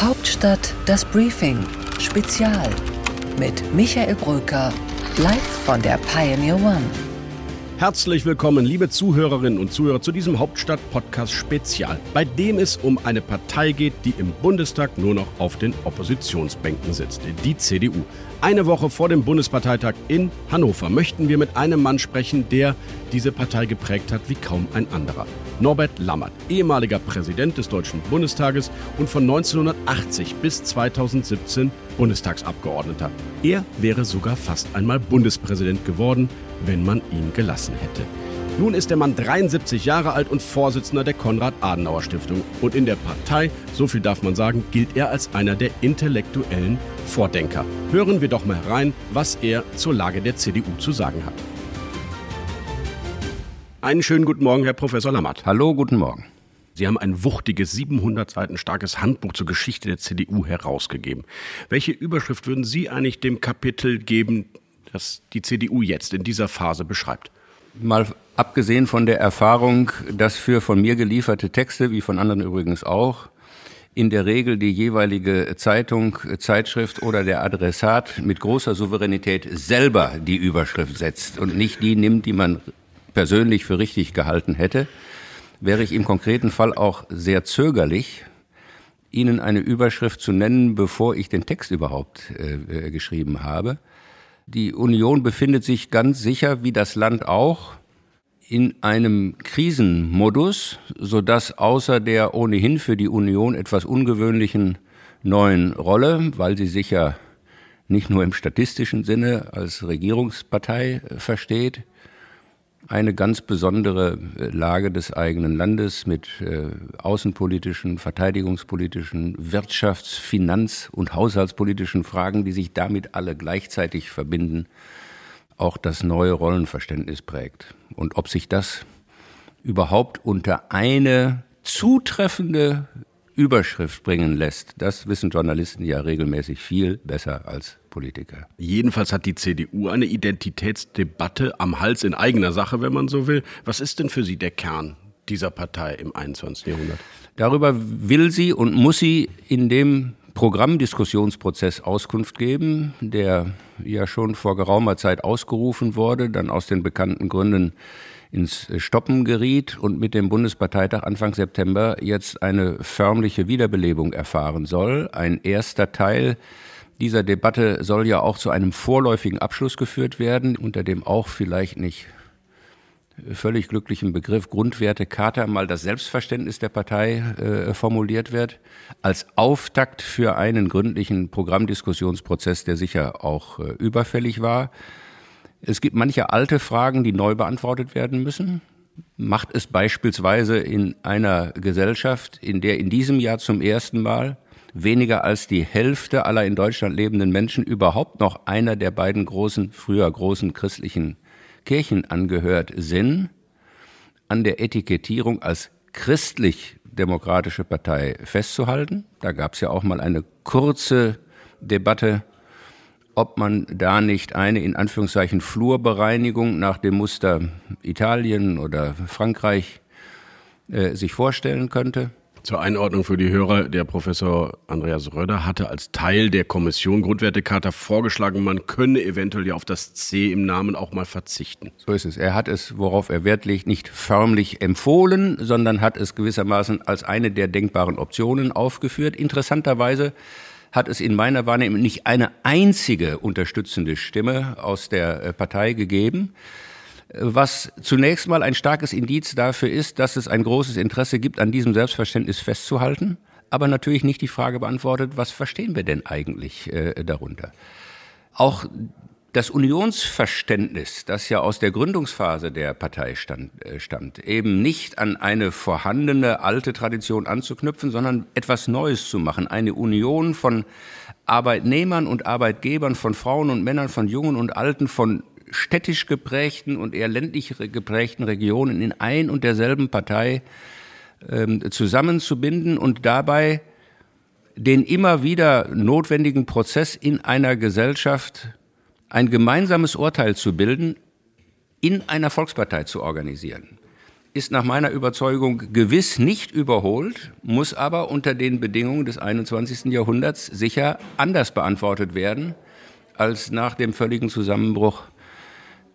Hauptstadt das Briefing. Spezial. Mit Michael Bröker live von der Pioneer One. Herzlich willkommen, liebe Zuhörerinnen und Zuhörer, zu diesem Hauptstadt-Podcast Spezial, bei dem es um eine Partei geht, die im Bundestag nur noch auf den Oppositionsbänken sitzt, die CDU. Eine Woche vor dem Bundesparteitag in Hannover möchten wir mit einem Mann sprechen, der diese Partei geprägt hat wie kaum ein anderer. Norbert Lammert, ehemaliger Präsident des Deutschen Bundestages und von 1980 bis 2017 Bundestagsabgeordneter. Er wäre sogar fast einmal Bundespräsident geworden, wenn man ihn gelassen hätte. Nun ist der Mann 73 Jahre alt und Vorsitzender der Konrad-Adenauer-Stiftung. Und in der Partei, so viel darf man sagen, gilt er als einer der intellektuellen Vordenker. Hören wir doch mal rein, was er zur Lage der CDU zu sagen hat. Einen schönen guten Morgen, Herr Professor Lammert. Hallo, guten Morgen. Sie haben ein wuchtiges, 700 Seiten starkes Handbuch zur Geschichte der CDU herausgegeben. Welche Überschrift würden Sie eigentlich dem Kapitel geben, das die CDU jetzt in dieser Phase beschreibt? Mal abgesehen von der Erfahrung, dass für von mir gelieferte Texte, wie von anderen übrigens auch, in der Regel die jeweilige Zeitung, Zeitschrift oder der Adressat mit großer Souveränität selber die Überschrift setzt und nicht die nimmt, die man persönlich für richtig gehalten hätte, wäre ich im konkreten Fall auch sehr zögerlich, Ihnen eine Überschrift zu nennen, bevor ich den Text überhaupt äh, äh, geschrieben habe. Die Union befindet sich ganz sicher, wie das Land auch, in einem Krisenmodus, so dass außer der ohnehin für die Union etwas ungewöhnlichen neuen Rolle, weil sie sich ja nicht nur im statistischen Sinne als Regierungspartei versteht, eine ganz besondere äh, Lage des eigenen Landes mit äh, außenpolitischen, verteidigungspolitischen, Wirtschafts-, Finanz- und haushaltspolitischen Fragen, die sich damit alle gleichzeitig verbinden, auch das neue Rollenverständnis prägt. Und ob sich das überhaupt unter eine zutreffende Überschrift bringen lässt, das wissen Journalisten ja regelmäßig viel besser als Politiker. Jedenfalls hat die CDU eine Identitätsdebatte am Hals in eigener Sache, wenn man so will. Was ist denn für Sie der Kern dieser Partei im 21. Jahrhundert? Darüber will sie und muss sie in dem Programmdiskussionsprozess Auskunft geben, der ja schon vor geraumer Zeit ausgerufen wurde, dann aus den bekannten Gründen ins Stoppen geriet und mit dem Bundesparteitag Anfang September jetzt eine förmliche Wiederbelebung erfahren soll. Ein erster Teil dieser Debatte soll ja auch zu einem vorläufigen Abschluss geführt werden, unter dem auch vielleicht nicht völlig glücklichen Begriff Grundwertekarte mal das Selbstverständnis der Partei äh, formuliert wird, als Auftakt für einen gründlichen Programmdiskussionsprozess, der sicher auch äh, überfällig war. Es gibt manche alte Fragen, die neu beantwortet werden müssen. Macht es beispielsweise in einer Gesellschaft, in der in diesem Jahr zum ersten Mal weniger als die Hälfte aller in Deutschland lebenden Menschen überhaupt noch einer der beiden großen, früher großen christlichen Kirchen angehört, Sinn, an der Etikettierung als christlich-demokratische Partei festzuhalten. Da gab es ja auch mal eine kurze Debatte ob man da nicht eine in Anführungszeichen Flurbereinigung nach dem Muster Italien oder Frankreich äh, sich vorstellen könnte. Zur Einordnung für die Hörer, der Professor Andreas Röder hatte als Teil der Kommission Grundwertecharta vorgeschlagen, man könne eventuell ja auf das C im Namen auch mal verzichten. So ist es. Er hat es, worauf er Wert legt, nicht förmlich empfohlen, sondern hat es gewissermaßen als eine der denkbaren Optionen aufgeführt. Interessanterweise hat es in meiner Wahrnehmung nicht eine einzige unterstützende Stimme aus der äh, Partei gegeben, was zunächst mal ein starkes Indiz dafür ist, dass es ein großes Interesse gibt, an diesem Selbstverständnis festzuhalten, aber natürlich nicht die Frage beantwortet, was verstehen wir denn eigentlich äh, darunter? Auch das Unionsverständnis, das ja aus der Gründungsphase der Partei stand, äh, stammt, eben nicht an eine vorhandene alte Tradition anzuknüpfen, sondern etwas Neues zu machen. Eine Union von Arbeitnehmern und Arbeitgebern, von Frauen und Männern, von Jungen und Alten, von städtisch geprägten und eher ländlich geprägten Regionen in ein und derselben Partei ähm, zusammenzubinden und dabei den immer wieder notwendigen Prozess in einer Gesellschaft ein gemeinsames Urteil zu bilden, in einer Volkspartei zu organisieren. ist nach meiner Überzeugung gewiss nicht überholt, muss aber unter den Bedingungen des 21. Jahrhunderts sicher anders beantwortet werden als nach dem völligen Zusammenbruch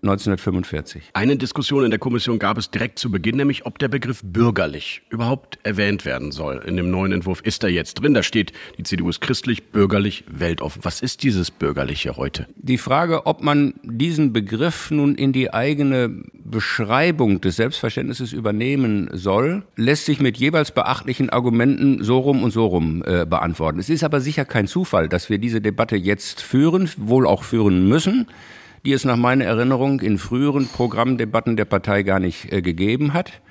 1945. Eine Diskussion in der Kommission gab es direkt zu Beginn, nämlich ob der Begriff bürgerlich überhaupt erwähnt werden soll. In dem neuen Entwurf ist er jetzt drin. Da steht, die CDU ist christlich, bürgerlich, weltoffen. Was ist dieses Bürgerliche heute? Die Frage, ob man diesen Begriff nun in die eigene Beschreibung des Selbstverständnisses übernehmen soll, lässt sich mit jeweils beachtlichen Argumenten so rum und so rum äh, beantworten. Es ist aber sicher kein Zufall, dass wir diese Debatte jetzt führen, wohl auch führen müssen die es nach meiner Erinnerung in früheren Programmdebatten der Partei gar nicht äh, gegeben hat.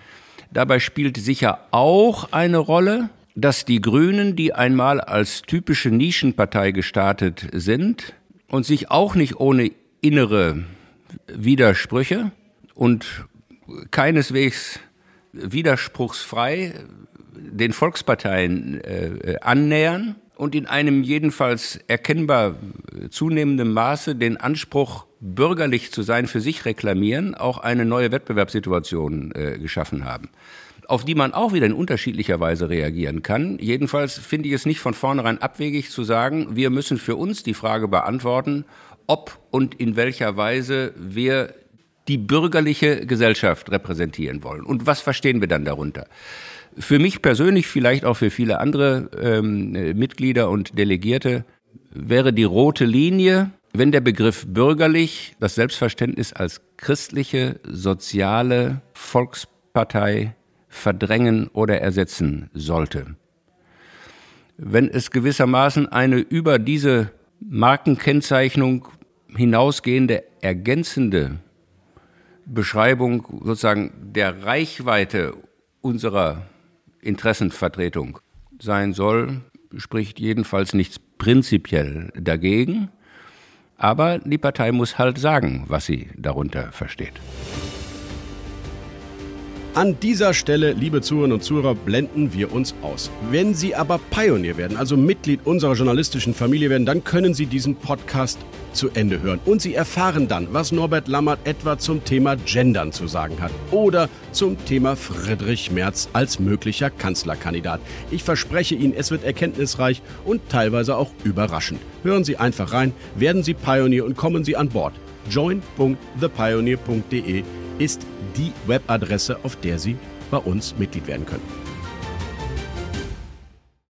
Dabei spielt sicher auch eine Rolle, dass die Grünen, die einmal als typische Nischenpartei gestartet sind und sich auch nicht ohne innere Widersprüche und keineswegs widerspruchsfrei den Volksparteien äh, annähern und in einem jedenfalls erkennbar zunehmenden Maße den Anspruch bürgerlich zu sein, für sich reklamieren, auch eine neue Wettbewerbssituation äh, geschaffen haben auf die man auch wieder in unterschiedlicher Weise reagieren kann. Jedenfalls finde ich es nicht von vornherein abwegig zu sagen, wir müssen für uns die Frage beantworten, ob und in welcher Weise wir die bürgerliche Gesellschaft repräsentieren wollen. Und was verstehen wir dann darunter? Für mich persönlich, vielleicht auch für viele andere ähm, Mitglieder und Delegierte, wäre die rote Linie wenn der Begriff bürgerlich das Selbstverständnis als christliche, soziale Volkspartei verdrängen oder ersetzen sollte. Wenn es gewissermaßen eine über diese Markenkennzeichnung hinausgehende ergänzende Beschreibung sozusagen der Reichweite unserer Interessenvertretung sein soll, spricht jedenfalls nichts prinzipiell dagegen. Aber die Partei muss halt sagen, was sie darunter versteht. An dieser Stelle, liebe Zuhörerinnen und Zuhörer, blenden wir uns aus. Wenn Sie aber Pionier werden, also Mitglied unserer journalistischen Familie werden, dann können Sie diesen Podcast zu Ende hören. Und Sie erfahren dann, was Norbert Lammert etwa zum Thema Gendern zu sagen hat oder zum Thema Friedrich Merz als möglicher Kanzlerkandidat. Ich verspreche Ihnen, es wird erkenntnisreich und teilweise auch überraschend. Hören Sie einfach rein, werden Sie Pionier und kommen Sie an Bord. join.thepioneer.de ist die Webadresse, auf der Sie bei uns Mitglied werden können.